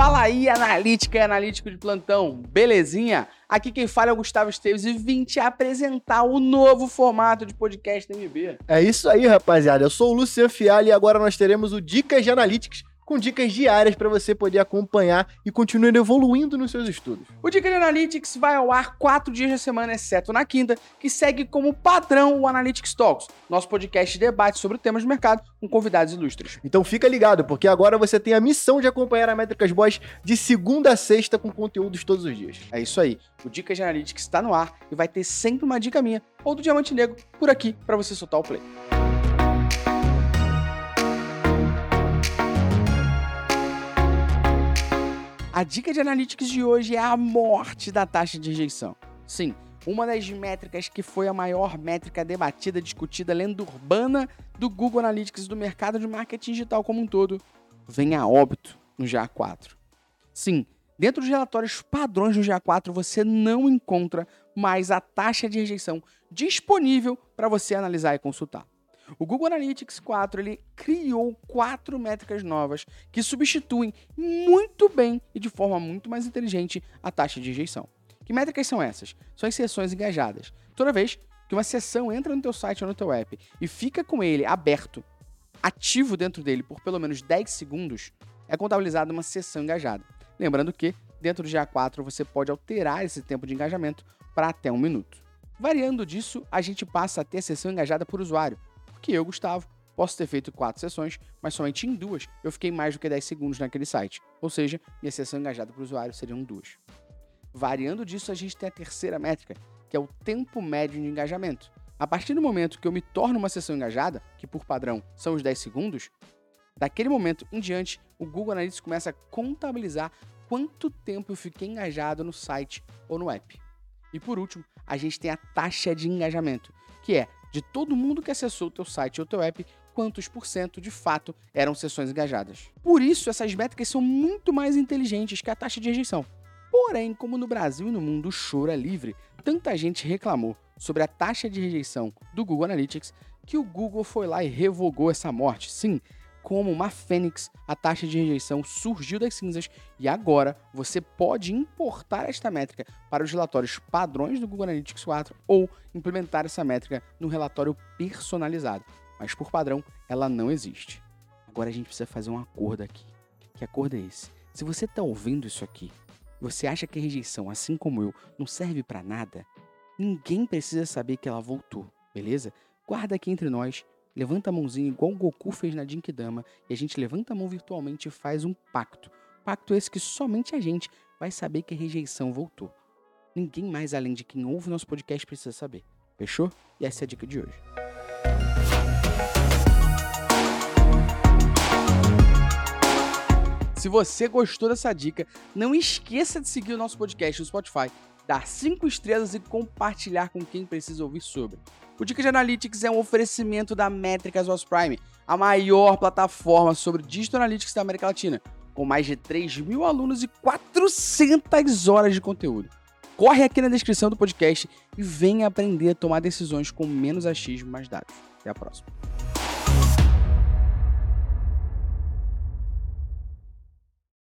Fala aí, analítica e analítico de plantão, belezinha? Aqui quem fala é o Gustavo Esteves e vim te apresentar o novo formato de podcast MB. É isso aí, rapaziada. Eu sou o Luciano Fiali e agora nós teremos o Dicas de Analytics com dicas diárias para você poder acompanhar e continuar evoluindo nos seus estudos. O Dica de Analytics vai ao ar quatro dias da semana, exceto na quinta, que segue como padrão o Analytics Talks, nosso podcast de debate sobre temas de mercado com convidados ilustres. Então fica ligado, porque agora você tem a missão de acompanhar a Métricas Boys de segunda a sexta com conteúdos todos os dias. É isso aí. O Dica de Analytics está no ar e vai ter sempre uma dica minha ou do Diamante Negro por aqui para você soltar o play. A dica de analytics de hoje é a morte da taxa de rejeição. Sim, uma das métricas que foi a maior métrica debatida, discutida, lenda urbana do Google Analytics do mercado de marketing digital como um todo, vem a óbito no GA4. Sim, dentro dos relatórios padrões do GA4 você não encontra mais a taxa de rejeição disponível para você analisar e consultar. O Google Analytics 4 ele criou quatro métricas novas que substituem muito bem e de forma muito mais inteligente a taxa de rejeição. Que métricas são essas? São as sessões engajadas. Toda vez que uma sessão entra no teu site ou no teu app e fica com ele aberto, ativo dentro dele por pelo menos 10 segundos, é contabilizada uma sessão engajada. Lembrando que dentro do GA4 você pode alterar esse tempo de engajamento para até um minuto. Variando disso, a gente passa a ter a sessão engajada por usuário, que eu, Gustavo, posso ter feito quatro sessões, mas somente em duas eu fiquei mais do que 10 segundos naquele site. Ou seja, minha sessão engajada para o usuário seriam duas. Variando disso, a gente tem a terceira métrica, que é o tempo médio de engajamento. A partir do momento que eu me torno uma sessão engajada, que por padrão são os 10 segundos, daquele momento em diante, o Google Analytics começa a contabilizar quanto tempo eu fiquei engajado no site ou no app. E por último, a gente tem a taxa de engajamento, que é de todo mundo que acessou o teu site ou teu app, quantos por cento de fato eram sessões engajadas. Por isso, essas métricas são muito mais inteligentes que a taxa de rejeição. Porém, como no Brasil e no mundo o choro é livre, tanta gente reclamou sobre a taxa de rejeição do Google Analytics que o Google foi lá e revogou essa morte. Sim, como uma fênix, a taxa de rejeição surgiu das cinzas e agora você pode importar esta métrica para os relatórios padrões do Google Analytics 4 ou implementar essa métrica no relatório personalizado. Mas por padrão, ela não existe. Agora a gente precisa fazer um acordo aqui. Que acordo é esse? Se você está ouvindo isso aqui, você acha que a rejeição, assim como eu, não serve para nada, ninguém precisa saber que ela voltou, beleza? Guarda aqui entre nós levanta a mãozinha igual o Goku fez na Jinkidama e a gente levanta a mão virtualmente e faz um pacto. Pacto esse que somente a gente vai saber que a rejeição voltou. Ninguém mais além de quem ouve nosso podcast precisa saber. Fechou? E essa é a dica de hoje. Se você gostou dessa dica, não esqueça de seguir o nosso podcast no Spotify, dar 5 estrelas e compartilhar com quem precisa ouvir sobre. O Dica de Analytics é um oferecimento da Métricas OS Prime, a maior plataforma sobre Digital Analytics da América Latina, com mais de 3 mil alunos e 400 horas de conteúdo. Corre aqui na descrição do podcast e venha aprender a tomar decisões com menos achismo e mais dados. Até a próxima.